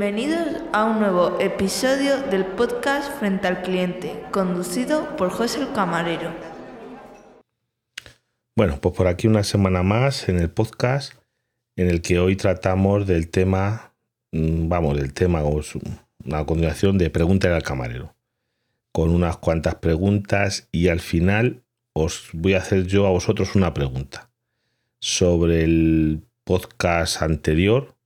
Bienvenidos a un nuevo episodio del podcast Frente al Cliente, conducido por José el Camarero. Bueno, pues por aquí una semana más en el podcast en el que hoy tratamos del tema, mm, vamos, del tema, una continuación de Pregúntale al Camarero, con unas cuantas preguntas y al final os voy a hacer yo a vosotros una pregunta sobre el podcast anterior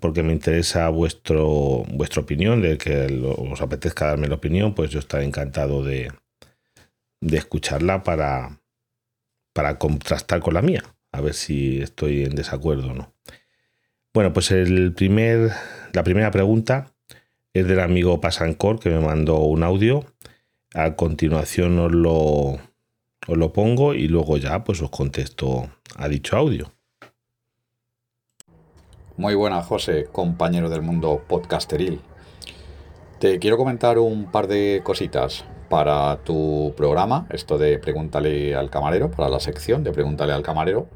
porque me interesa vuestro, vuestra opinión, de que os apetezca darme la opinión, pues yo estaré encantado de, de escucharla para, para contrastar con la mía, a ver si estoy en desacuerdo o no. Bueno, pues el primer, la primera pregunta es del amigo Pasancor que me mandó un audio. A continuación os lo, os lo pongo y luego ya pues os contesto a dicho audio. Muy buena, José, compañero del mundo podcasteril. Te quiero comentar un par de cositas para tu programa, esto de Pregúntale al camarero, para la sección de Pregúntale al camarero.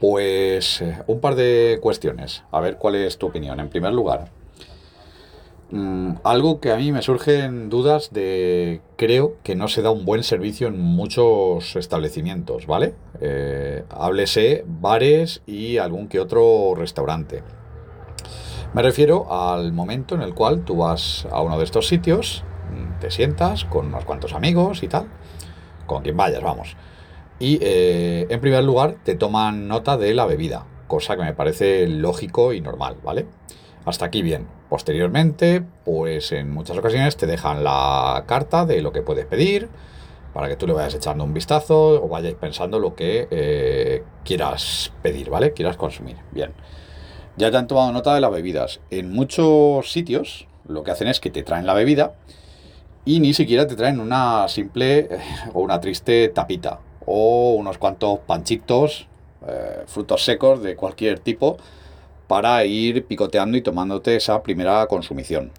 Pues eh, un par de cuestiones, a ver cuál es tu opinión. En primer lugar, Mm, algo que a mí me surgen dudas de creo que no se da un buen servicio en muchos establecimientos, ¿vale? Eh, háblese bares y algún que otro restaurante. Me refiero al momento en el cual tú vas a uno de estos sitios, mm, te sientas con unos cuantos amigos y tal, con quien vayas, vamos. Y eh, en primer lugar te toman nota de la bebida, cosa que me parece lógico y normal, ¿vale? Hasta aquí bien. Posteriormente, pues en muchas ocasiones te dejan la carta de lo que puedes pedir para que tú le vayas echando un vistazo o vayáis pensando lo que eh, quieras pedir, ¿vale? Quieras consumir. Bien. Ya te han tomado nota de las bebidas. En muchos sitios lo que hacen es que te traen la bebida y ni siquiera te traen una simple eh, o una triste tapita o unos cuantos panchitos, eh, frutos secos de cualquier tipo para ir picoteando y tomándote esa primera consumición.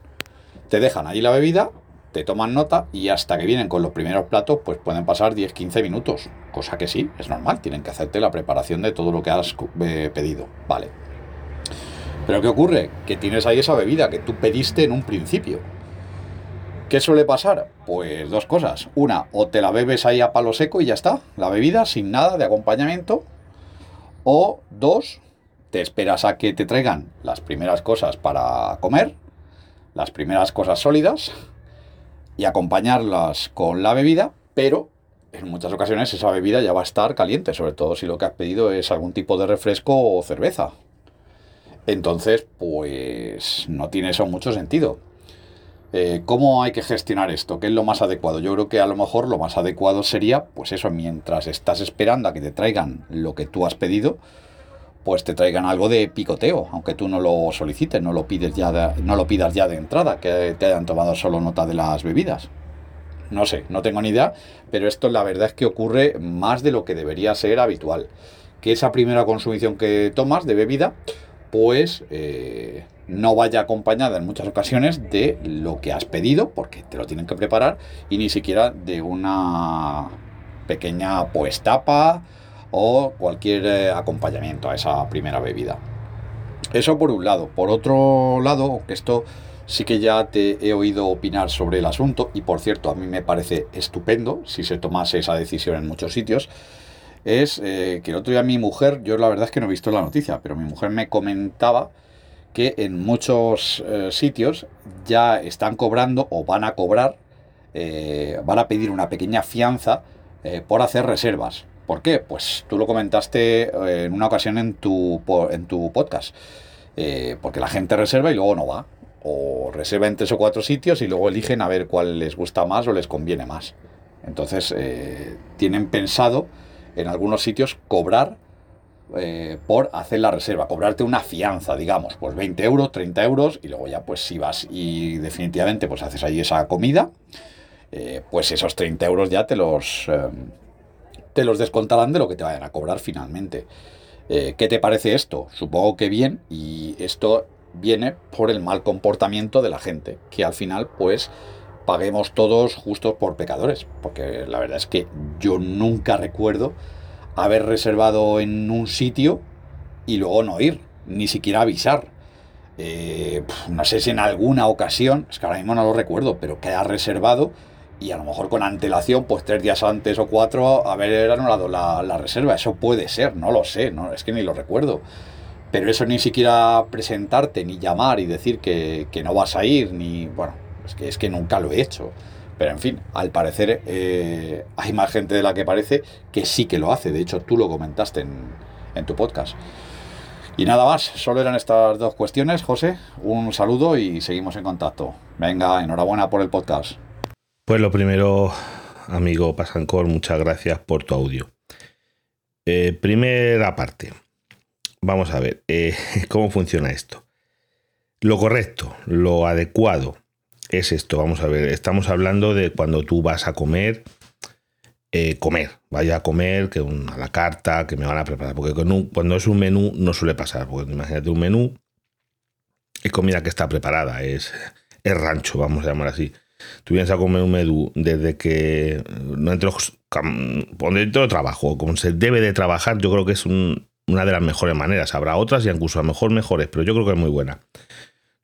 Te dejan ahí la bebida, te toman nota y hasta que vienen con los primeros platos, pues pueden pasar 10-15 minutos. Cosa que sí, es normal, tienen que hacerte la preparación de todo lo que has eh, pedido. Vale. Pero ¿qué ocurre? Que tienes ahí esa bebida que tú pediste en un principio. ¿Qué suele pasar? Pues dos cosas. Una, o te la bebes ahí a palo seco y ya está, la bebida, sin nada de acompañamiento. O dos, te esperas a que te traigan las primeras cosas para comer, las primeras cosas sólidas, y acompañarlas con la bebida, pero en muchas ocasiones esa bebida ya va a estar caliente, sobre todo si lo que has pedido es algún tipo de refresco o cerveza. Entonces, pues no tiene eso mucho sentido. Eh, ¿Cómo hay que gestionar esto? ¿Qué es lo más adecuado? Yo creo que a lo mejor lo más adecuado sería, pues eso, mientras estás esperando a que te traigan lo que tú has pedido, pues te traigan algo de picoteo, aunque tú no lo solicites, no lo ya no lo pidas ya de entrada, que te hayan tomado solo nota de las bebidas. No sé, no tengo ni idea, pero esto la verdad es que ocurre más de lo que debería ser habitual. Que esa primera consumición que tomas de bebida, pues eh, no vaya acompañada en muchas ocasiones de lo que has pedido, porque te lo tienen que preparar, y ni siquiera de una pequeña pues tapa o cualquier eh, acompañamiento a esa primera bebida. Eso por un lado. Por otro lado, esto sí que ya te he oído opinar sobre el asunto y por cierto a mí me parece estupendo si se tomase esa decisión en muchos sitios, es eh, que el otro día mi mujer, yo la verdad es que no he visto la noticia, pero mi mujer me comentaba que en muchos eh, sitios ya están cobrando o van a cobrar, van a pedir una pequeña fianza por hacer reservas. ¿Por qué? Pues tú lo comentaste eh, en una ocasión en tu, en tu podcast. Eh, porque la gente reserva y luego no va. O reserva en tres o cuatro sitios y luego eligen a ver cuál les gusta más o les conviene más. Entonces, eh, tienen pensado en algunos sitios cobrar por hacer la reserva, cobrarte una fianza, digamos, pues 20 euros, 30 euros, y luego ya pues si vas y definitivamente pues haces ahí esa comida, pues esos 30 euros ya te los, te los descontarán de lo que te vayan a cobrar finalmente. Eh, ¿Qué te parece esto? Supongo que bien y esto viene por el mal comportamiento de la gente, que al final pues paguemos todos justos por pecadores, porque la verdad es que yo nunca recuerdo haber reservado en un sitio y luego no ir, ni siquiera avisar. eh, no sé si en alguna ocasión, es que ahora mismo no lo recuerdo, pero que ha reservado y a lo mejor con antelación, pues tres días antes o cuatro, haber anulado la, reserva. Eso puede ser, no lo sé, no, es que ni lo recuerdo. Pero eso ni siquiera presentarte, ni llamar y decir que, no vas a ir, ni. Bueno, es que, es que nunca lo he hecho. Pero en fin, al parecer eh, hay más gente de la que parece que sí que lo hace. De hecho, tú lo comentaste en, en tu podcast. Y nada más, solo eran estas dos cuestiones, José. Un saludo y seguimos en contacto. Venga, enhorabuena por el podcast. Pues lo primero, amigo Pasancor, muchas gracias por tu audio. Eh, primera parte. Vamos a ver eh, cómo funciona esto. Lo correcto, lo adecuado es esto. Vamos a ver, estamos hablando de cuando tú vas a comer, eh, comer, vaya a comer, que a la carta, que me van a preparar. Porque cuando es un menú no suele pasar. Porque imagínate un menú, es comida que está preparada, es, es rancho, vamos a llamar así tú vienes a comer un menú desde que dentro de trabajo, como se debe de trabajar, yo creo que es una de las mejores maneras. Habrá otras y incluso a lo mejor mejores, pero yo creo que es muy buena.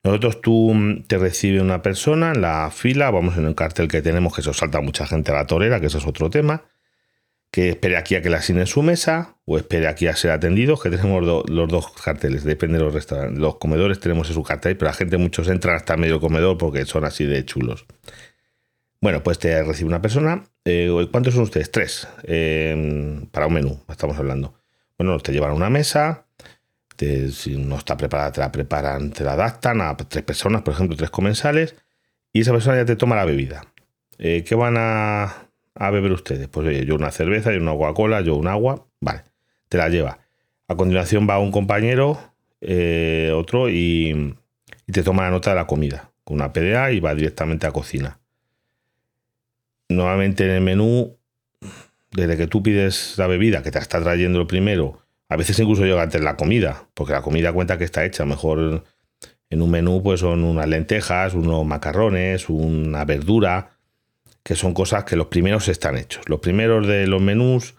Nosotros tú mm, te recibe una persona en la fila, vamos en el cartel que tenemos, que eso salta mucha gente a la torera, que eso es otro tema, que espere aquí a que le asignen su mesa o espere aquí a ser atendido, que tenemos los dos carteles, depende de los restaurantes. Los comedores tenemos en su cartel, pero la gente muchos entran hasta medio comedor porque son así de chulos. Bueno, pues te recibe una persona. Eh, ¿Cuántos son ustedes? Tres. Em, para un menú, estamos hablando. Bueno, te llevan a una mesa. si no está preparada, te la preparan, te la adaptan a tres personas, por ejemplo, tres comensales. Y esa persona ya te toma la bebida. Eh, ¿Qué van a, beber ustedes? Pues oye, yo una cerveza, yo una Coca-Cola, yo un agua. Vale, te la lleva. A continuación va un compañero, eh, otro, y, y te toma la nota de la comida con una PDA y va directamente a cocina nuevamente en el menú, desde que tú pides la bebida, que te está trayendo el primero, a veces incluso llega antes la comida, porque la comida cuenta que está hecha. Mejor en un menú pues son unas lentejas, unos macarrones, una verdura, que son cosas que los primeros están hechos. Los primeros de los menús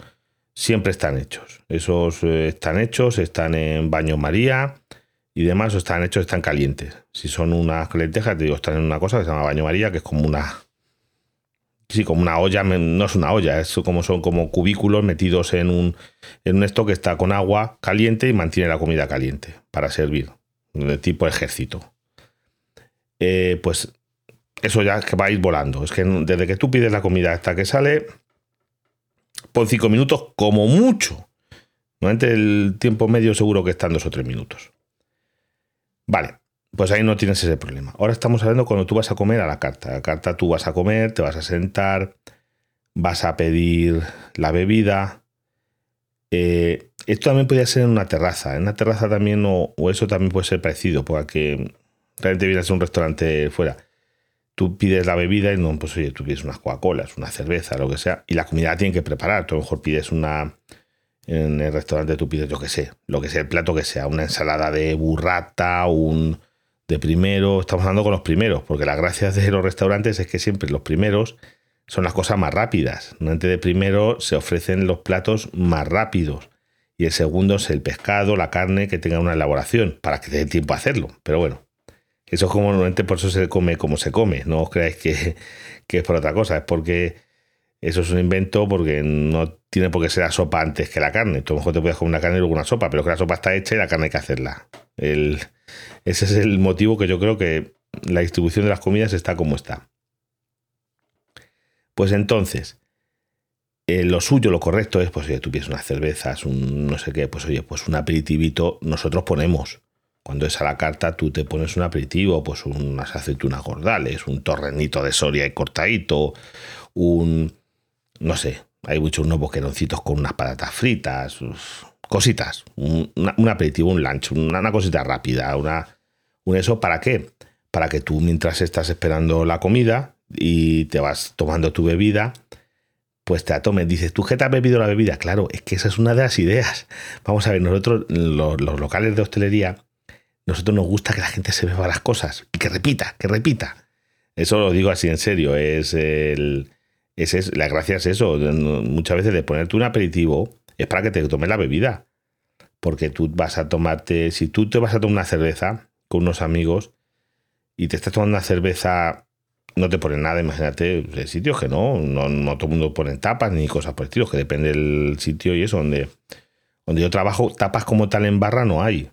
siempre están hechos. Esos eh, están hechos, están en baño María y demás, están hechos, están calientes. Si son unas lentejas, te digo, están en una cosa que se llama baño María, que es como una Sí, como una olla, no es una olla, es como son como cubículos metidos en un, en un esto que está con agua caliente y mantiene la comida caliente para servir, de tipo ejército. Eh, pues eso ya que va a ir volando. Es que desde que tú pides la comida hasta que sale, por cinco minutos como mucho. Normalmente el tiempo medio seguro que están dos o tres minutos. Vale, pues ahí no tienes ese problema. Ahora estamos hablando cuando tú vas a comer a la carta. A la carta tú vas a comer, te vas a sentar, vas a pedir la bebida. Eh, esto también podría ser en una terraza. En una terraza también, o, eso también puede ser parecido, porque realmente vienes a un restaurante fuera. Tú pides la bebida y no, pues oye, tú pides unas Coca-Colas, una cerveza, lo que sea, y la comida la tienen que preparar. Tú a lo mejor pides una, en el restaurante tú pides, yo que sé, lo que sea, el plato que sea, una ensalada de burrata, un, de primero, estamos hablando con los primeros, porque la gracia de los restaurantes es que siempre los primeros son las cosas más rápidas. Antes de primero se ofrecen los platos más rápidos y el segundo es el pescado, la carne que tenga una elaboración para que te dé tiempo a hacerlo. Pero bueno, eso es como normalmente por eso se come como se come. No os creáis que, que es por otra cosa, es porque eso es un invento porque no tiene por qué ser la sopa antes que la carne. Tú a lo mejor te puedes comer una carne y luego una sopa, pero que la sopa está hecha y la carne hay que hacerla. Ese es el motivo que yo creo que la distribución de las comidas está como está. Pues entonces, eh, lo suyo, lo correcto es, pues oye, tú pides unas cervezas, un no sé qué, pues oye, pues un aperitivito, nosotros ponemos. Cuando es a la carta, tú te pones un aperitivo, pues unas aceitunas gordales, un torrenito de Soria y cortadito, un, no sé, hay muchos unos boqueroncitos con unas patatas fritas, cositas, un, aperitivo, un lunch, una, cosita rápida, una, un eso, ¿para qué? Para que tú mientras estás esperando la comida y te vas tomando tu bebida, pues te la tomes. Dices, ¿tú qué te has bebido la bebida? Claro, es que esa es una de las ideas. Vamos a ver, nosotros, los, los locales de hostelería, nosotros nos gusta que la gente se beba las cosas y que repita, que repita. Eso lo digo así en serio, es el... Es, la gracia es eso, muchas veces de ponerte un aperitivo es para que te tomes la bebida. Porque tú vas a tomarte, si tú te vas a tomar una cerveza, con unos amigos y te estás tomando una cerveza, no te ponen nada, imagínate, de sitios que no, no, no todo el mundo pone tapas ni cosas por el estilo, que depende del sitio y eso, donde, donde yo trabajo, tapas como tal en barra no hay.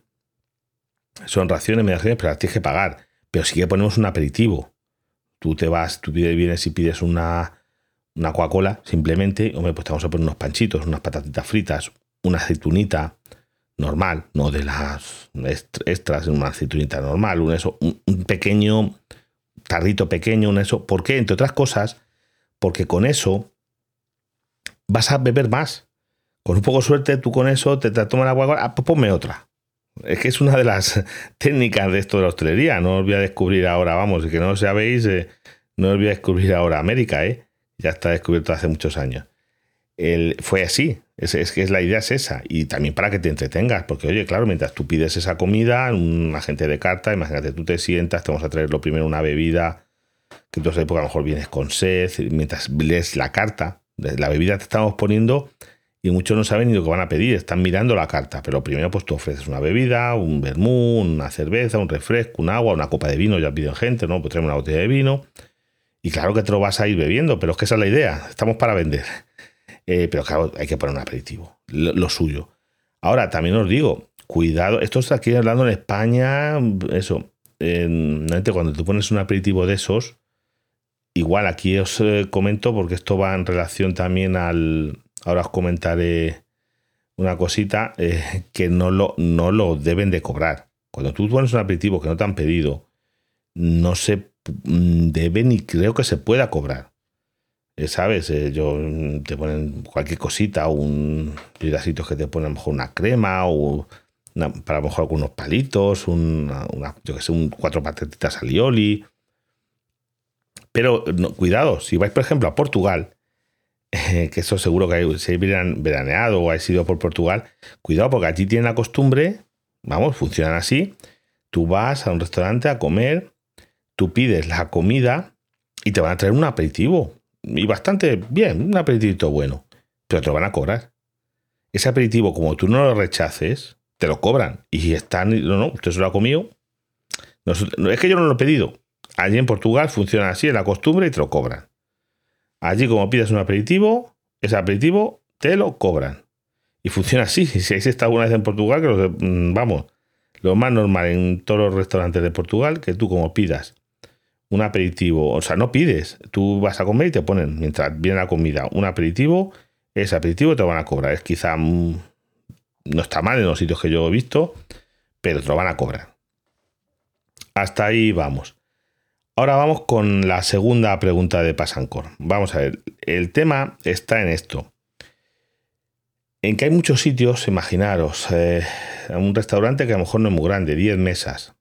Son raciones, mediaciones, pero las tienes que pagar. Pero sí que ponemos un aperitivo. Tú te vas, tú vienes y pides una, una Coca-Cola, simplemente, hombre, pues te vamos a poner unos panchitos, unas patatitas fritas, una aceitunita normal, no de las extras, una aceitunita normal, un, eso, un, pequeño tarrito pequeño, un eso. ¿Por qué? Entre otras cosas, porque con eso vas a beber más. Con un poco de suerte, tú con eso te, te tomas la agua, ah, pues ponme otra. Es que es una de las técnicas de esto de la hostelería. No os voy a descubrir ahora, vamos, que no lo sabéis, eh, no os voy a descubrir ahora América, ¿eh? Ya está descubierto hace muchos años. El, fue así, es, que es la idea es esa. Y también para que te entretengas, porque oye, claro, mientras tú pides esa comida, un agente de carta, imagínate, tú te sientas, te vamos a traer lo primero una bebida, que entonces a lo mejor vienes con sed, mientras lees la carta, la bebida te estamos poniendo y muchos no saben ni lo que van a pedir, están mirando la carta, pero primero pues tú ofreces una bebida, un vermú, una cerveza, un refresco, un agua, una copa de vino, ya piden gente, ¿no? Pues una botella de vino y claro que te lo vas a ir bebiendo, pero es que esa es la idea, estamos para vender. Eh, pero claro, hay que poner un aperitivo, lo, suyo. Ahora, también os digo, cuidado, esto está aquí hablando en España, eso, cuando tú pones un aperitivo de esos, igual aquí os eh, comento porque esto va en relación también al, ahora os comentaré una cosita eh, que no lo, no lo deben de cobrar. Cuando tú pones un aperitivo que no te han pedido, no se mm, debe ni creo que se pueda cobrar. Eh, ¿Sabes? Eh, yo, mm, te ponen cualquier cosita, un pedacitos que te ponen a lo mejor una crema o para lo mejor algunos palitos, yo que sé, un, cuatro patatitas alioli. Pero cuidado, si vais por ejemplo a Portugal que eso seguro que si habéis veraneado o habéis ido por Portugal, cuidado porque allí tienen la costumbre, vamos, funcionan así, tú vas a un restaurante a comer, tú pides la comida y te van a traer un aperitivo. Y bastante bien, un aperitivo bueno, pero te lo van a cobrar. Ese aperitivo, como tú no lo rechaces, te lo cobran. Y si están, no, no, usted se lo ha comido. No, es que yo no lo he pedido. Allí en Portugal funciona así, es la costumbre y te lo cobran. Allí, como pides un aperitivo, ese aperitivo te lo cobran. Y funciona así. Si habéis estado alguna vez en Portugal, que mm, vamos, lo más normal en todos los restaurantes de Portugal, que tú como pidas un aperitivo, o sea, no pides, tú vas a comer y te ponen, mientras viene la comida, un aperitivo, ese aperitivo te lo van a cobrar. Es quizá, mm, no está mal en los sitios que yo he visto, pero te lo van a cobrar. Hasta ahí vamos. Ahora vamos con la segunda pregunta de Pasancor. Vamos a ver, el tema está en esto. En que hay muchos sitios, imaginaros, eh, un restaurante que a lo mejor no es muy grande, 10 mesas.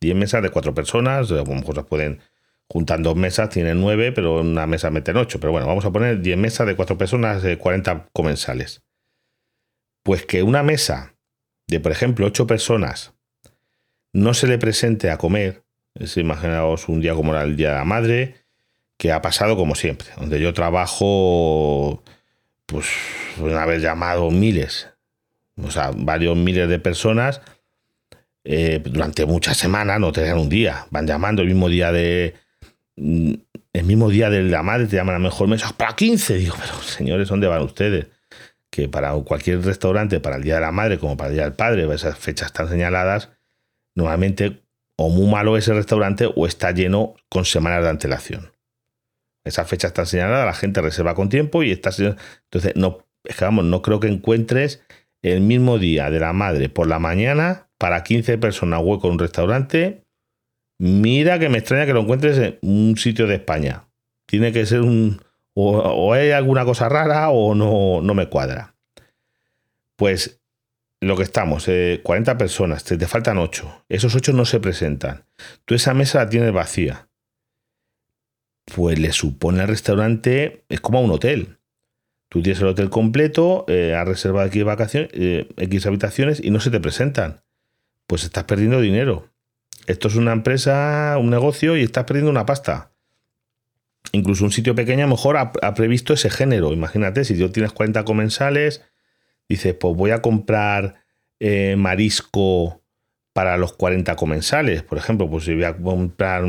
10 mesas de 4 personas, a lo mejor pueden juntar dos mesas, tienen 9, pero una mesa meten 8. Pero bueno, vamos a poner 10 mesas de 4 personas, de 40 comensales. Pues que una mesa de, por ejemplo, 8 personas no se le presente a comer imaginaos un día como era el Día de la Madre, que ha pasado como siempre, donde yo trabajo, pues, haber llamado miles, o sea, varios miles de personas eh, durante muchas semanas, no te dan un día, van llamando el mismo día de. Mm, el mismo día de la madre te llaman a mejor mesa para 15. Digo, pero señores, ¿dónde van ustedes? Que para cualquier restaurante, para el Día de la Madre como para el Día del Padre, esas fechas tan señaladas, normalmente o muy malo ese restaurante o está lleno con semanas de antelación. Esa fecha está señalada, la gente reserva con tiempo y está entonces no es que vamos, no creo que encuentres el mismo día de la madre por la mañana para 15 personas hueco en un restaurante. Mira que me extraña que lo encuentres en un sitio de España. Tiene que ser un o, o hay alguna cosa rara o no, no me cuadra. Pues lo que estamos, 40 eh, personas, te, faltan 8. Esos 8 no se presentan. Tú esa mesa la tienes vacía. Pues le supone al restaurante, es como a un hotel. Tú tienes el hotel completo, eh, has reservado aquí vacaciones, eh, X habitaciones y no se te presentan. Pues estás perdiendo dinero. Esto es una empresa, un negocio y estás perdiendo una pasta. Incluso un sitio pequeño a lo mejor ha, ha previsto ese género. Imagínate, si tú tienes 40 comensales, dices, pues voy a comprar eh, marisco para los 40 comensales. Por ejemplo, pues si voy a comprar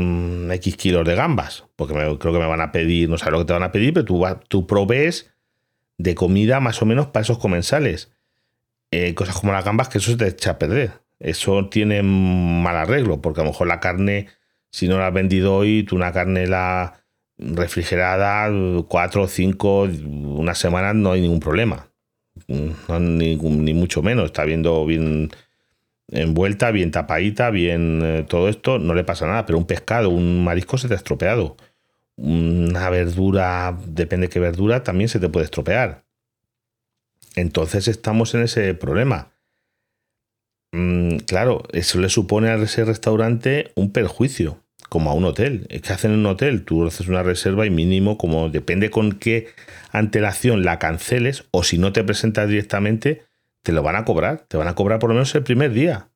X kilos de gambas, porque creo que me van a pedir, no sé lo que te van a pedir, pero tú, tú provees de comida más o menos para esos comensales. Eh, cosas como las gambas, que eso se te echa a perder. Eso tiene mal arreglo, porque a lo mejor la carne, si no la has vendido hoy, tú una carne la refrigerada, cuatro o cinco, una semana, no hay ningún problema. Ni, mucho menos. Está viendo bien envuelta, bien tapadita, bien eh, todo esto, no le pasa nada. Pero un pescado, un marisco se te ha estropeado. Una verdura, depende qué verdura, también se te puede estropear. Entonces estamos en ese problema. Mm, claro, eso le supone a ese restaurante un perjuicio, como a un hotel. Es que hacen en un hotel, tú haces una reserva y mínimo, como depende con qué antelación la canceles, o si no te presentas directamente, te lo van a cobrar. Te van a cobrar por lo menos el primer día.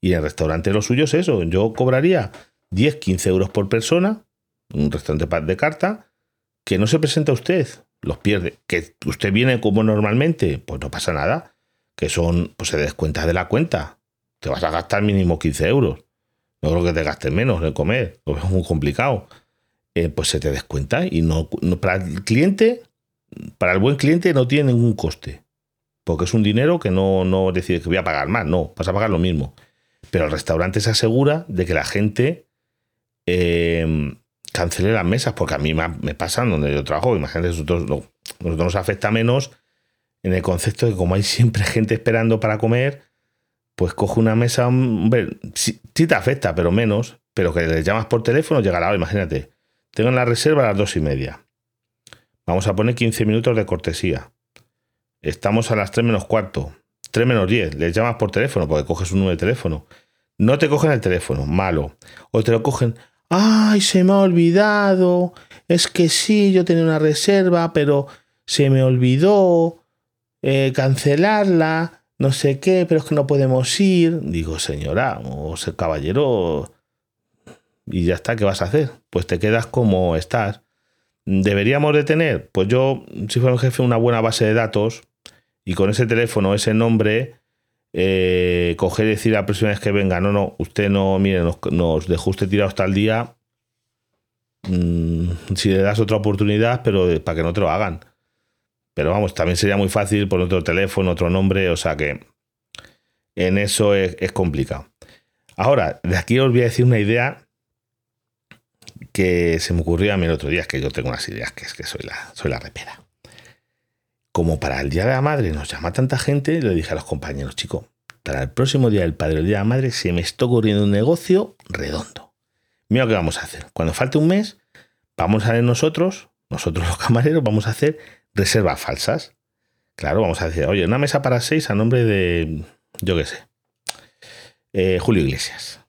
Y el restaurante lo suyo es eso. Yo cobraría 10, 15 euros por persona, un restaurante de carta, que no se presenta usted, los pierde. Que usted viene como normalmente, pues no pasa nada. Que son, pues se descuenta de la cuenta. Te vas a gastar mínimo 15 euros. No creo que te gastes menos en comer, lo es muy complicado. Eh, pues se te descuenta y no, para el cliente, para el buen cliente no tiene ningún coste porque es un dinero que no, no decide que voy a pagar más, no, vas a pagar lo mismo. Pero el restaurante se asegura de que la gente em, cancele las mesas, porque a mí me, pasa donde yo trabajo, imagínate, nosotros, nosotros nos afecta menos en el concepto de que como hay siempre gente esperando para comer, pues coge una mesa, hombre, sí, te afecta, pero menos, pero que le llamas por teléfono, llega la hora, imagínate, tengo en la reserva a las dos y media. Vamos a poner 15 minutos de cortesía. Estamos a las 3 menos cuarto, 3 menos 10. Les llamas por teléfono porque coges un número de teléfono. No te cogen el teléfono, malo. O te lo cogen, ay, se me ha olvidado. Es que sí, yo tenía una reserva, pero se me olvidó eh, cancelarla. No sé qué, pero es que no podemos ir. Digo, señora, o caballero. Y ya está, ¿qué vas a hacer? Pues te quedas como estás. ¿Deberíamos de tener? Pues yo, si fuera un jefe, una buena base de datos y con ese teléfono, ese nombre, eh, coger y decir a la próxima vez que venga, no, no, usted no, mire, nos, dejó usted tirado hasta el día, mm, si le das otra oportunidad, pero para que no te lo hagan. Pero vamos, también sería muy fácil por otro teléfono, otro nombre, o sea que en eso es, complicado. Ahora, de aquí os voy a decir una idea que se me ocurrió a mí el otro día, es que yo tengo unas ideas que es que soy la, soy la repera como para el Día de la Madre nos llama tanta gente, le dije a los compañeros, chicos, para el próximo Día del Padre, el Día de la Madre, se me está ocurriendo un negocio redondo. Mira lo que vamos a hacer. Cuando falte un mes, vamos a ver nosotros, nosotros los camareros, vamos a hacer reservas falsas. Claro, vamos a decir, oye, una mesa para seis a nombre de, yo qué sé, eh, Julio Iglesias.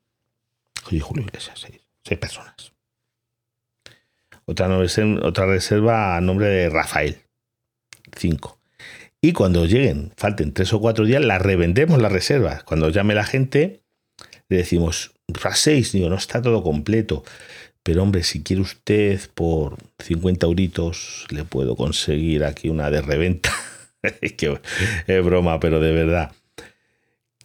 Oye, Julio Iglesias, seis, seis personas. Otra, otra reserva a nombre de Rafael. 5. Y cuando lleguen, falten 3 o 4 días, las revendemos las reservas. Cuando llame la gente, le decimos, a 6, digo, no está todo completo. Pero hombre, si quiere usted por 50 euritos, le puedo conseguir aquí una de reventa. es broma, pero de verdad.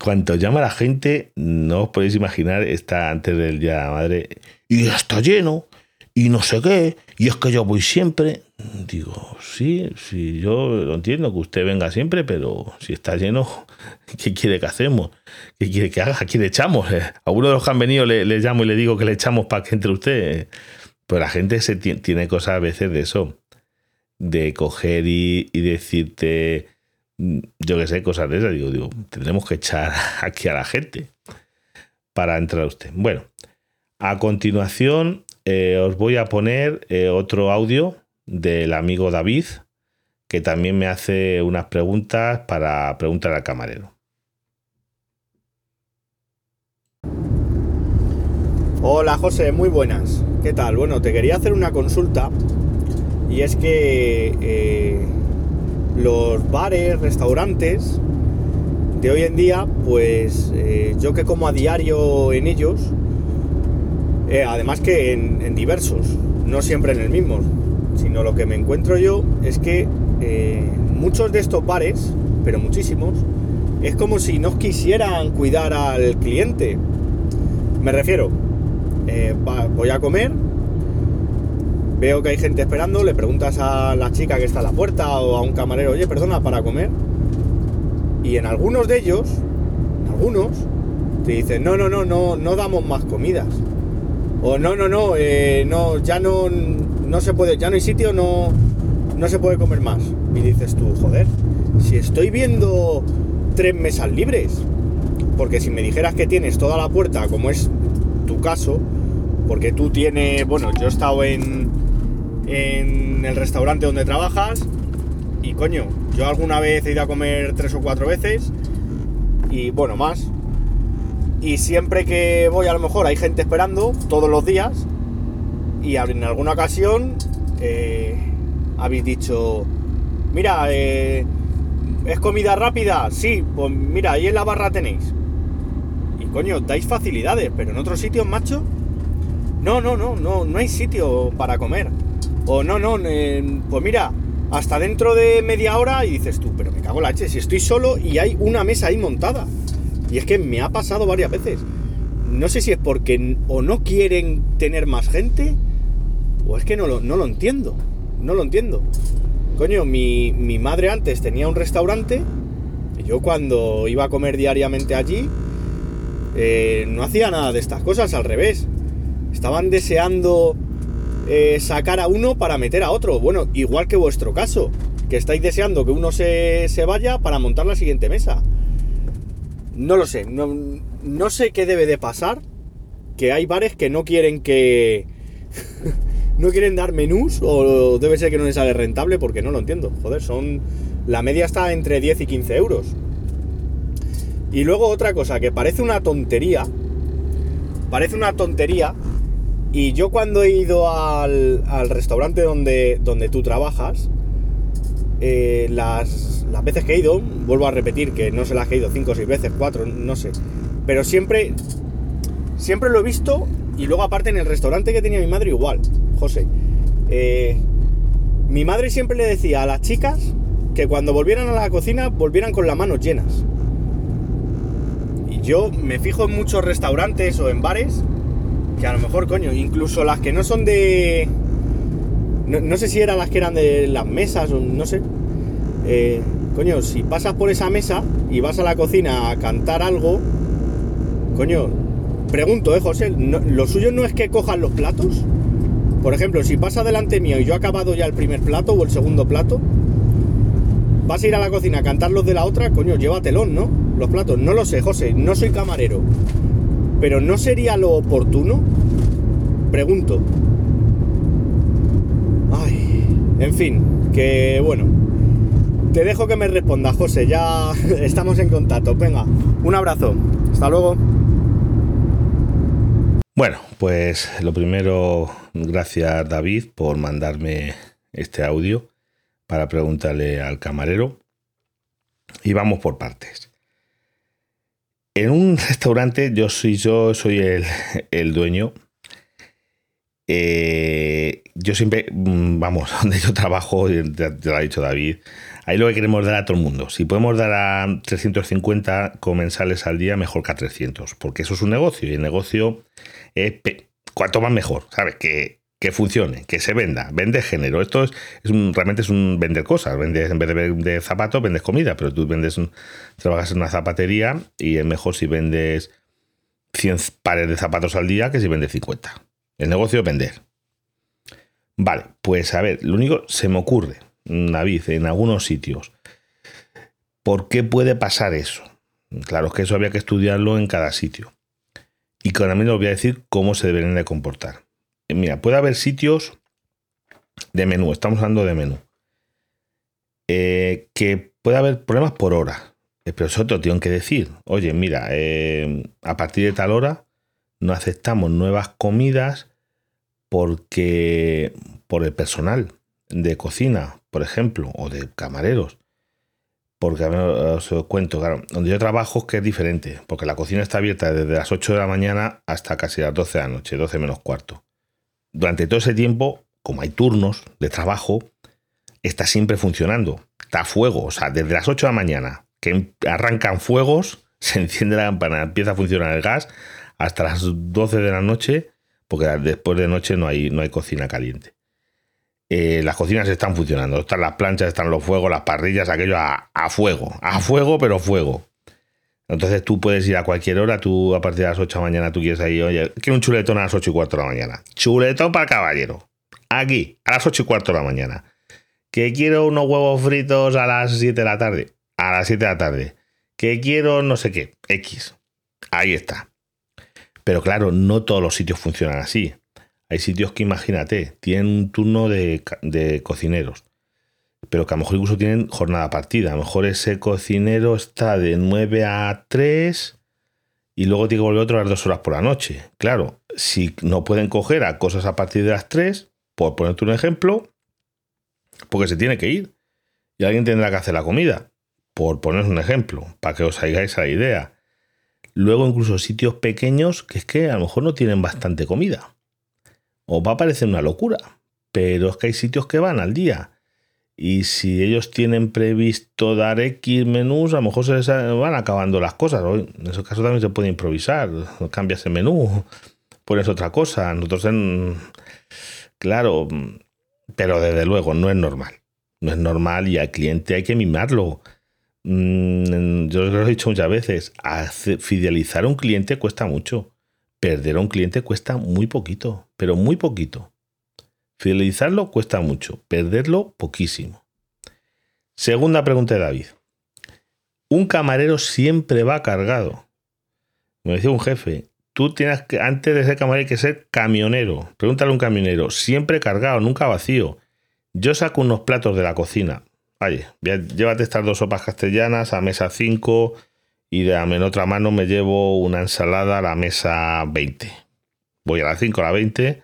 Cuando llama la gente, no os podéis imaginar, está antes del Día de la Madre, y está lleno, y no sé qué, y es que yo voy siempre. Digo, sí, sí, yo lo entiendo que usted venga siempre, pero si está lleno, ¿qué quiere que hacemos? ¿Qué quiere que haga? ¿A quién le echamos? Eh, a uno de los que han venido le, llamo y le digo que le echamos para que entre usted. Pues la gente se tiene cosas a veces de eso, de coger y, decirte, yo qué sé, cosas de esas. Digo, digo, tendremos que echar aquí a la gente para entrar usted. Bueno, a continuación eh, os voy a poner eh, otro audio del amigo David, que también me hace unas preguntas para preguntar al camarero. Hola José, muy buenas. ¿Qué tal? Bueno, te quería hacer una consulta y es que eh, los bares, restaurantes de hoy en día, pues yo que como a diario en ellos, eh, además que en, diversos, no siempre en el mismo, sino lo que me encuentro yo es que eh, muchos de estos bares, pero muchísimos, es como si no quisieran cuidar al cliente. Me refiero, eh, voy a comer, veo que hay gente esperando, le preguntas a la chica que está a la puerta o a un camarero, oye, perdona, para comer. Y en algunos de ellos, en algunos, te dicen, no, no, no, no, no damos más comidas. O no, no, no, eh, no, ya no, no se puede, ya no hay sitio, no, no se puede comer más. Y dices tú, joder, si estoy viendo tres mesas libres, porque si me dijeras que tienes toda la puerta, como es tu caso, porque tú tienes, bueno, yo he estado en, en el restaurante donde trabajas y coño, yo alguna vez he ido a comer tres o cuatro veces y bueno, más. Y siempre que voy a lo mejor hay gente esperando todos los días y en alguna ocasión eh, habéis dicho, mira, eh, ¿es comida rápida? Sí, pues mira, ahí en la barra tenéis. Y coño, dais facilidades, pero en otros sitios, macho, no, no, no, no, no hay sitio para comer. O no, no, eh, pues mira, hasta dentro de media hora y dices tú, pero me cago la leche, si estoy solo y hay una mesa ahí montada. Y es que me ha pasado varias veces. No sé si es porque o no quieren tener más gente o es que no lo, no lo entiendo. No lo entiendo. Coño, mi, mi madre antes tenía un restaurante yo cuando iba a comer diariamente allí eh, no hacía nada de estas cosas, al revés. Estaban deseando eh, sacar a uno para meter a otro. Bueno, igual que vuestro caso, que estáis deseando que uno se, se vaya para montar la siguiente mesa. No lo sé, no, no sé qué debe de pasar, que hay bares que no quieren que... no quieren dar menús o debe ser que no les sale rentable porque no lo entiendo. Joder, son... La media está entre 10 y 15 euros. Y luego otra cosa, que parece una tontería. Parece una tontería. Y yo cuando he ido al, restaurante donde, donde tú trabajas, eh, las, las veces que he ido, vuelvo a repetir que no sé las he ido, 5 o 6 veces, 4, no sé. Pero siempre, siempre lo he visto y luego aparte en el restaurante que tenía mi madre igual, José. Eh, mi madre siempre le decía a las chicas que cuando volvieran a la cocina volvieran con las manos llenas. Y yo me fijo en muchos restaurantes o en bares que a lo mejor, coño, incluso las que no son de... No, sé si eran las que eran de las mesas o no sé. Eh, coño, si pasas por esa mesa y vas a la cocina a cantar algo, coño, pregunto, eh, José, ¿no- ¿lo suyo no es que cojan los platos? Por ejemplo, si pasa delante mío y yo he acabado ya el primer plato o el segundo plato, vas a ir a la cocina a cantar los de la otra, coño, llévatelón, ¿no? Los platos, no lo sé, José, no soy camarero. Pero ¿no sería lo oportuno? Pregunto. Ay, en fin, que bueno. Te dejo que me respondas, José, ya estamos en contacto. Venga, un abrazo. Hasta luego. Bueno, pues lo primero, gracias David por mandarme este audio para preguntarle al camarero. Y vamos por partes. En un restaurante, yo soy, yo soy el, el dueño. Eh, yo siempre, mm, vamos, donde yo trabajo, te lo ha dicho David, ahí lo que queremos dar a todo el mundo. Si podemos dar a 350 comensales al día, mejor que a 300, porque eso es un negocio y el negocio es cuanto más mejor, ¿sabes? Que, que funcione, que se venda, vende género. Esto es, es un, realmente es un vender cosas. Vendes, en vez de vender zapatos, vendes comida, pero tú vendes, trabajas en una zapatería y es mejor si vendes 100 pares de zapatos al día que si vendes 50. El negocio es vender. Vale, pues a ver, lo único se me ocurre, David, en algunos sitios. ¿Por qué puede pasar eso? Claro, que eso había que estudiarlo en cada sitio. Y que también os voy a decir cómo se deberían de comportar. Eh, Mira, puede haber sitios de menú, estamos hablando de menú, eh, que puede haber problemas por hora. Eh, Pero eso te lo tienen que decir. Oye, mira, a partir de tal hora no aceptamos nuevas comidas porque por el personal de cocina, por ejemplo, o de camareros. Porque os cuento, claro, donde yo trabajo es que es diferente, porque la cocina está abierta desde las 8 de la mañana hasta casi las 12 de la noche, 12 menos cuarto. Durante todo ese tiempo, como hay turnos de trabajo, está siempre funcionando, está a fuego, o sea, desde las 8 de la mañana que arrancan fuegos, se enciende la campana, empieza a funcionar el gas hasta las 12 de la noche, porque después de noche no hay, no hay cocina caliente. Eh, las cocinas están funcionando, están las planchas, están los fuegos, las parrillas, aquello a, fuego, a fuego, pero fuego. Entonces tú puedes ir a cualquier hora, tú a partir de las 8 de la mañana tú quieres ir, oye, quiero un chuletón a las 8 y cuarto de la mañana. Chuletón para caballero. Aquí, a las 8 y cuarto de la mañana. Que quiero unos huevos fritos a las 7 de la tarde. A las 7 de la tarde. Que quiero no sé qué. X. Ahí está. Pero claro, no todos los sitios funcionan así. Hay sitios que imagínate, tienen un turno de, cocineros pero que a lo mejor incluso tienen jornada partida. A lo mejor ese cocinero está de 9 a 3 y luego tiene que volver otro a las 2 horas por la noche. Claro, si no pueden coger a cosas a partir de las 3, por ponerte un ejemplo, porque se tiene que ir y alguien tendrá que hacer la comida, por poneros un ejemplo, para que os hagáis la idea. Luego incluso sitios pequeños que es que a lo mejor no tienen bastante comida. Os va a parecer una locura, pero es que hay sitios que van al día y si ellos tienen previsto dar X menús, a lo mejor se van acabando las cosas. En ese caso también se puede improvisar. Cambias el menú, pones otra cosa. Nosotros en. Claro, pero desde luego no es normal. No es normal y al cliente hay que mimarlo. Mm, yo lo he dicho muchas veces. Fidelizar a un cliente cuesta mucho. Perder a un cliente cuesta muy poquito, pero muy poquito. Fidelizarlo cuesta mucho, perderlo poquísimo. Segunda pregunta de David. Un camarero siempre va cargado. Me decía un jefe, tú tienes que, antes de ser camarero hay que ser camionero. Pregúntale a un camionero, siempre cargado, nunca vacío. Yo saco unos platos de la cocina. Oye, llévate estas dos sopas castellanas a mesa 5 y de en otra mano me llevo una ensalada a la mesa 20. Voy a la 5, a la 20.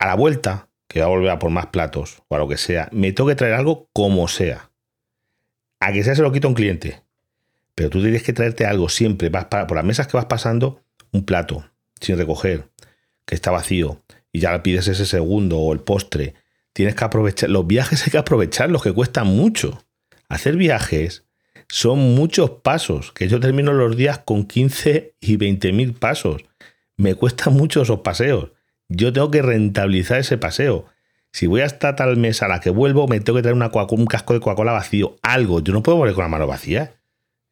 A la vuelta, que va a volver a por más platos o a lo que sea, me tengo que traer algo como sea. A que sea se lo quita un cliente. Pero tú tienes que traerte algo siempre. Vas por las mesas que vas pasando, un plato sin recoger, que está vacío, y ya pides ese segundo o el postre. Tienes que aprovechar. Los viajes hay que aprovecharlos, que cuestan mucho. Hacer viajes son muchos pasos, que yo termino los días con 15 y 20 mil pasos. Me cuestan mucho esos paseos yo tengo que rentabilizar ese paseo. Si voy hasta tal mesa a la que vuelvo, me tengo que traer una, un casco de Coca-Cola vacío, algo. Yo no puedo volver con la mano vacía.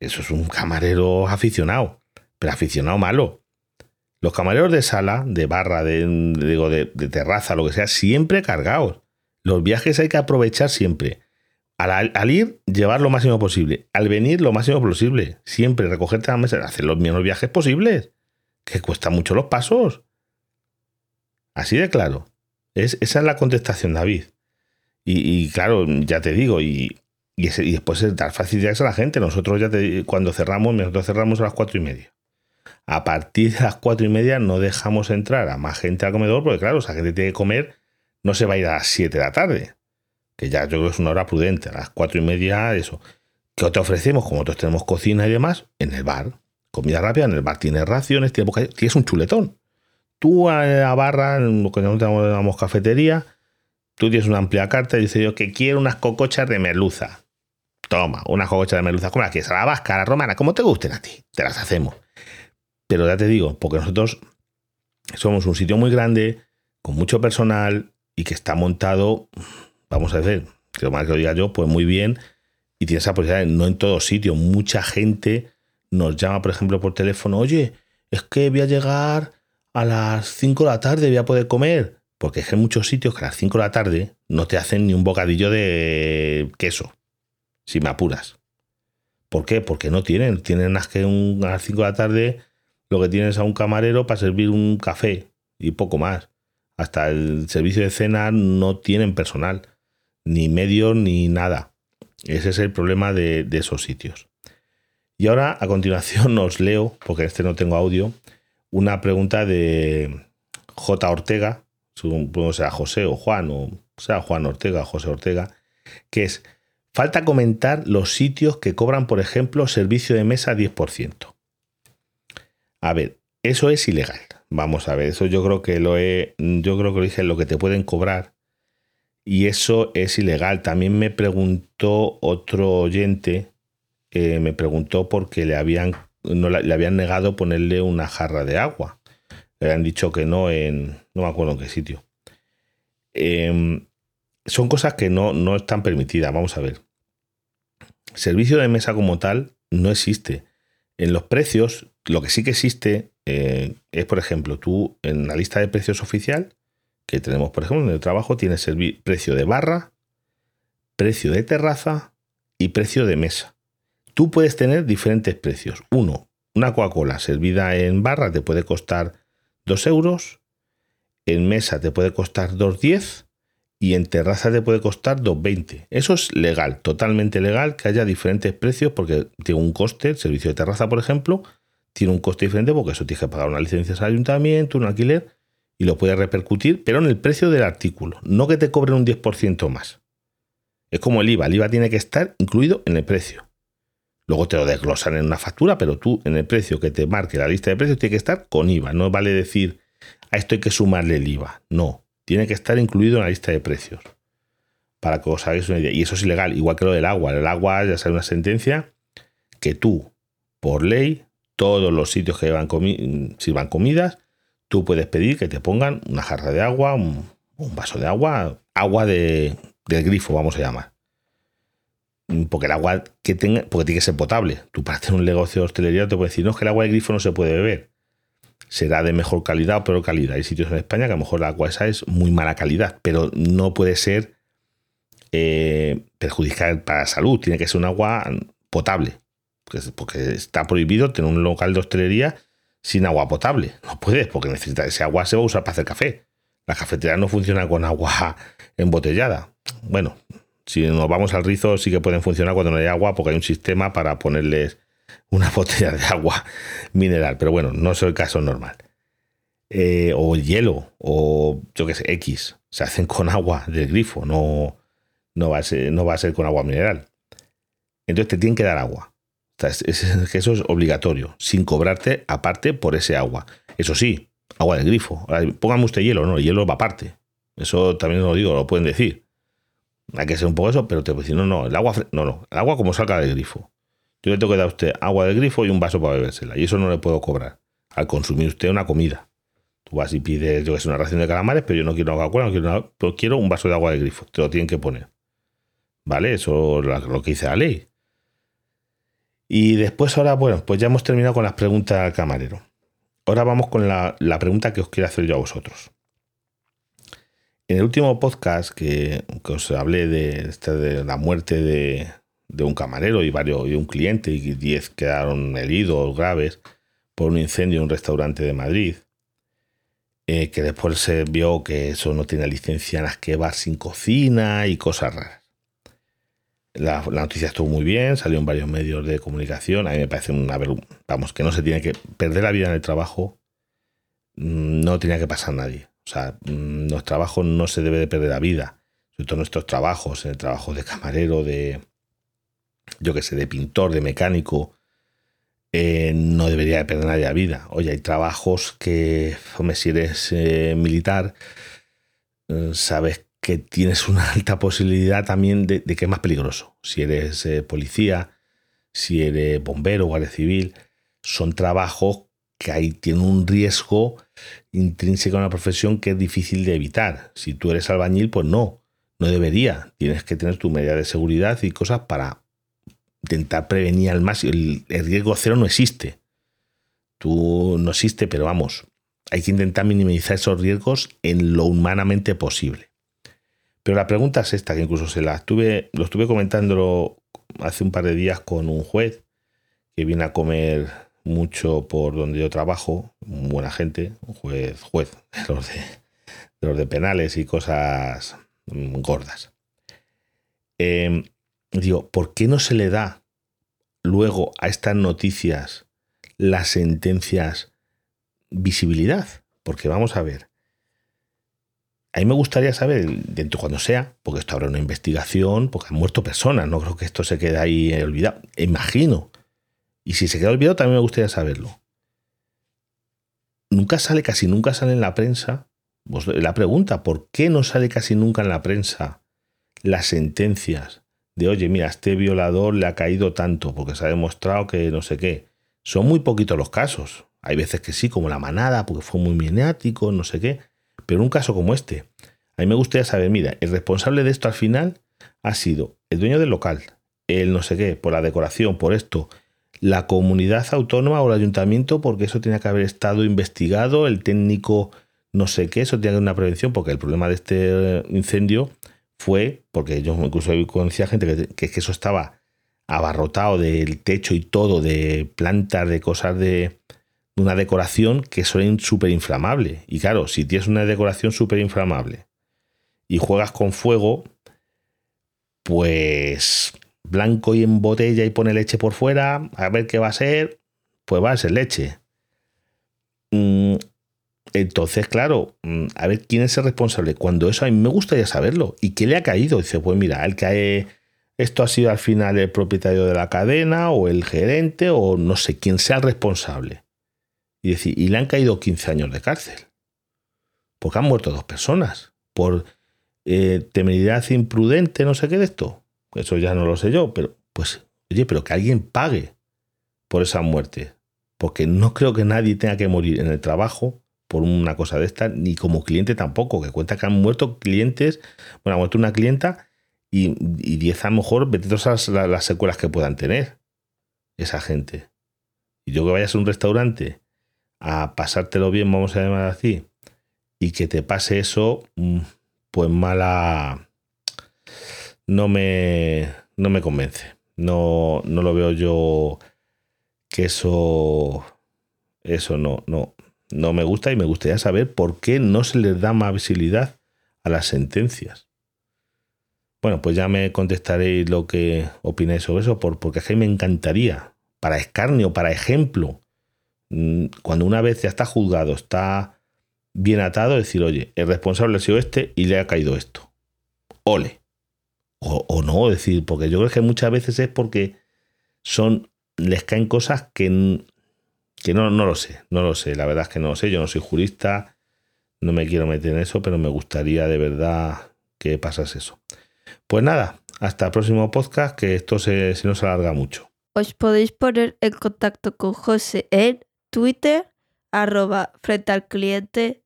Eso es un camarero aficionado, pero aficionado malo. Los camareros de sala, de barra, de, digo, de, terraza, lo que sea, siempre cargados. Los viajes hay que aprovechar siempre. Al, al, ir, llevar lo máximo posible. Al venir, lo máximo posible. Siempre recogerte a la mesa, hacer los menos viajes posibles. Que cuesta mucho los pasos. Así de claro. Es, esa es la contestación, David. Y, claro, ya te digo, y, y, después es dar facilidades a la gente. Nosotros ya te, cuando cerramos, nosotros cerramos a las cuatro y media. A partir de las cuatro y media no dejamos entrar a más gente al comedor, porque claro, esa gente tiene que comer, no se va a ir a las 7 de la tarde. Que ya yo creo que es una hora prudente. A las cuatro y media, eso. ¿Qué te ofrecemos? Como nosotros tenemos cocina y demás, en el bar. Comida rápida, en el bar tienes raciones, tienes un chuletón. Tú a la barra, nosotros llamamos cafetería, tú tienes una amplia carta y dices yo que quiero unas cocochas de merluza. Toma, unas cocochas de merluza. ¿Cómo las quieres? A la vasca, a la romana, como te gusten a ti. Te las hacemos. Pero ya te digo, porque nosotros somos un sitio muy grande, con mucho personal y que está montado, vamos a decir, que lo más que lo diga yo, pues muy bien. Y tienes esa posibilidad, no en todo sitio. Mucha gente nos llama, por ejemplo, por teléfono, oye, es que voy a llegar a las 5 de la tarde voy a poder comer. Porque es que hay muchos sitios que a las 5 de la tarde no te hacen ni un bocadillo de queso, si me apuras. ¿Por qué? Porque no tienen. Tienen más que a las 5 de la tarde lo que tienes a un camarero para servir un café y poco más. Hasta el servicio de cena no tienen personal, ni medios ni nada. Ese es el problema de, esos sitios. Y ahora a continuación os leo, porque este no tengo audio, una pregunta de J. Ortega, supongo sea José o Juan, o sea Juan Ortega, José Ortega, que es, falta comentar los sitios que cobran, por ejemplo, servicio de mesa 10%. A ver, eso es ilegal. Vamos a ver, eso yo creo que lo he, yo creo que lo dije lo que te pueden cobrar. Y eso es ilegal. También me preguntó otro oyente eh, me preguntó por qué le habían, no, le habían negado ponerle una jarra de agua. Le habían dicho que no en, no me acuerdo en qué sitio. Em, son cosas que no, no están permitidas, vamos a ver. Servicio de mesa como tal no existe. En los precios, lo que sí que existe eh, es, por ejemplo, tú en la lista de precios oficial, que tenemos, por ejemplo, en el trabajo, tienes el precio de barra, precio de terraza y precio de mesa. Tú puedes tener diferentes precios. Uno, una Coca-Cola servida en barra te puede costar 2 euros, en mesa te puede costar 2,10 y en terraza te puede costar 2,20. Eso es legal, totalmente legal que haya diferentes precios porque tiene un coste, el servicio de terraza, por ejemplo, tiene un coste diferente porque eso tienes que pagar una licencia al ayuntamiento, un alquiler y lo puede repercutir, pero en el precio del artículo, no que te cobren un 10% más. Es como el IVA, el IVA tiene que estar incluido en el precio. Luego te lo desglosan en una factura, pero tú en el precio que te marque la lista de precios tiene que estar con IVA. No vale decir, a esto hay que sumarle el IVA. No, tiene que estar incluido en la lista de precios. Para que os hagáis una idea. Y eso es ilegal, igual que lo del agua. El agua ya sale una sentencia que tú, por ley, todos los sitios que sirvan comidas, tú puedes pedir que te pongan una jarra de agua, un, vaso de agua, agua de, del grifo, vamos a llamar. Porque el agua que tenga, porque tiene que ser potable. Tú para tener un negocio de hostelería te puedes decir, no, es que el agua del grifo no se puede beber. Será de mejor calidad o peor calidad. Hay sitios en España que a lo mejor la agua esa es muy mala calidad, pero no puede ser eh, perjudicial para la salud. Tiene que ser un agua potable. Porque está prohibido tener un local de hostelería sin agua potable. No puedes, porque necesita ese agua se va a usar para hacer café. La cafetería no funciona con agua embotellada. Bueno, si nos vamos al rizo, sí que pueden funcionar cuando no hay agua, porque hay un sistema para ponerles una botella de agua mineral. Pero bueno, no es el caso normal. Eh, o hielo, o yo qué sé, X. Se hacen con agua del grifo, no, no, va a ser, no va a ser con agua mineral. Entonces te tienen que dar agua eso es obligatorio, sin cobrarte aparte por ese agua. Eso sí, agua de grifo. Póngame usted hielo, no, el hielo va aparte. Eso también lo digo, lo pueden decir. Hay que ser un poco eso, pero te puedo decir, no, no, el agua, no, no, el agua como salga del grifo. Yo le tengo que dar a usted agua de grifo y un vaso para bebérsela. Y eso no le puedo cobrar al consumir usted una comida. Tú vas y pides, yo que sé, una ración de calamares, pero yo no quiero agua no quiero, pero quiero un vaso de agua de grifo. Te lo tienen que poner. ¿Vale? Eso es lo que dice la ley. Y después ahora, bueno, pues ya hemos terminado con las preguntas al camarero. Ahora vamos con la, pregunta que os quiero hacer yo a vosotros. En el último podcast que, os hablé de, de la muerte de, un camarero y varios y un cliente y 10 quedaron heridos graves por un incendio en un restaurante de Madrid, eh, que después se vio que eso no tiene licencia en las que va sin cocina y cosas raras. La, noticia estuvo muy bien, salió en varios medios de comunicación. A mí me parece una vamos, que no se tiene que perder la vida en el trabajo, mm, no tenía que pasar nadie. O sea, mm, los trabajos no se debe de perder la vida. Sobre todo nuestros trabajos, en el trabajo de camarero, de yo que sé, de pintor, de mecánico, eh, no debería de perder nadie la vida. Oye, hay trabajos que, hombre, si eres eh, militar, eh, sabes que tienes una alta posibilidad también de, que es más peligroso. Si eres eh, policía, si eres bombero, guardia civil, son trabajos que ahí tienen un riesgo intrínseco a una profesión que es difícil de evitar. Si tú eres albañil, pues no, no debería. Tienes que tener tu medida de seguridad y cosas para intentar prevenir al máximo. El, el riesgo cero no existe. Tú no existe, pero vamos, hay que intentar minimizar esos riesgos en lo humanamente posible. Pero la pregunta es esta, que incluso se la estuve, lo estuve comentando hace un par de días con un juez que viene a comer mucho por donde yo trabajo, buena gente, un juez, juez, de los de, los de penales y cosas gordas. Em, digo, ¿por qué no se le da luego a estas noticias, las sentencias, visibilidad? Porque vamos a ver, a mí me gustaría saber, dentro cuando sea, porque esto habrá una investigación, porque han muerto personas, no creo que esto se quede ahí olvidado, imagino. Y si se queda olvidado, también me gustaría saberlo. Nunca sale, casi nunca sale en la prensa. La pregunta, ¿por qué no sale casi nunca en la prensa las sentencias de, oye, mira, este violador le ha caído tanto porque se ha demostrado que no sé qué. Son muy poquitos los casos. Hay veces que sí, como la manada, porque fue muy maniático, no sé qué. Pero un caso como este, a mí me gustaría saber, mira, el responsable de esto al final ha sido el dueño del local, el no sé qué, por la decoración, por esto, la comunidad autónoma o el ayuntamiento, porque eso tenía que haber estado investigado, el técnico no sé qué, eso tenía que haber una prevención, porque el problema de este incendio fue, porque yo incluso conocía gente que, que, que eso estaba abarrotado del techo y todo, de plantas, de cosas de una decoración que son súper inflamable. Y claro, si tienes una decoración súper inflamable y juegas con fuego, pues blanco y en botella y pone leche por fuera, a ver qué va a ser, pues va a ser leche. Mm, entonces, claro, mm, a ver quién es el responsable. Cuando eso a mí me gustaría saberlo. ¿Y qué le ha caído? Dice, pues mira, el que esto ha sido al final el propietario de la cadena o el gerente o no sé quién sea el responsable. Y decir, y le han caído 15 años de cárcel. Porque han muerto dos personas. Por eh, temeridad imprudente, no sé qué de esto. Eso ya no lo sé yo, pero pues, oye, pero que alguien pague por esa muerte. Porque no creo que nadie tenga que morir en el trabajo por una cosa de esta, ni como cliente tampoco, que cuenta que han muerto clientes, bueno, ha muerto una clienta y 10 a lo mejor, todas las, las secuelas que puedan tener esa gente. Y yo que vayas a un restaurante a pasártelo bien, vamos a llamar así, y que te pase eso, mm, pues mala. No me, no me convence. No, no lo veo yo que eso. Eso no, no, no me gusta y me gustaría saber por qué no se les da más visibilidad a las sentencias. Bueno, pues ya me contestaréis lo que opináis sobre eso, porque es que me encantaría, para escarnio, para ejemplo, cuando una vez ya está juzgado, está bien atado, decir, oye, el responsable ha sido este y le ha caído esto. Ole. O, no, decir, porque yo creo que muchas veces es porque son, les caen cosas que, que no, no lo sé, no lo sé, la verdad es que no lo sé, yo no soy jurista, no me quiero meter en eso, pero me gustaría de verdad que pasase eso. Pues nada, hasta el próximo podcast, que esto se, se nos alarga mucho. Os podéis poner en contacto con José en Twitter, arroba frente al cliente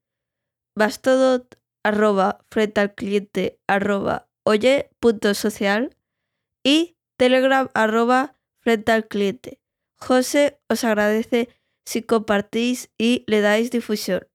Bastodot arroba frente al cliente arroba oye punto social y telegram arroba frente al cliente. José os agradece si compartís y le dais difusión.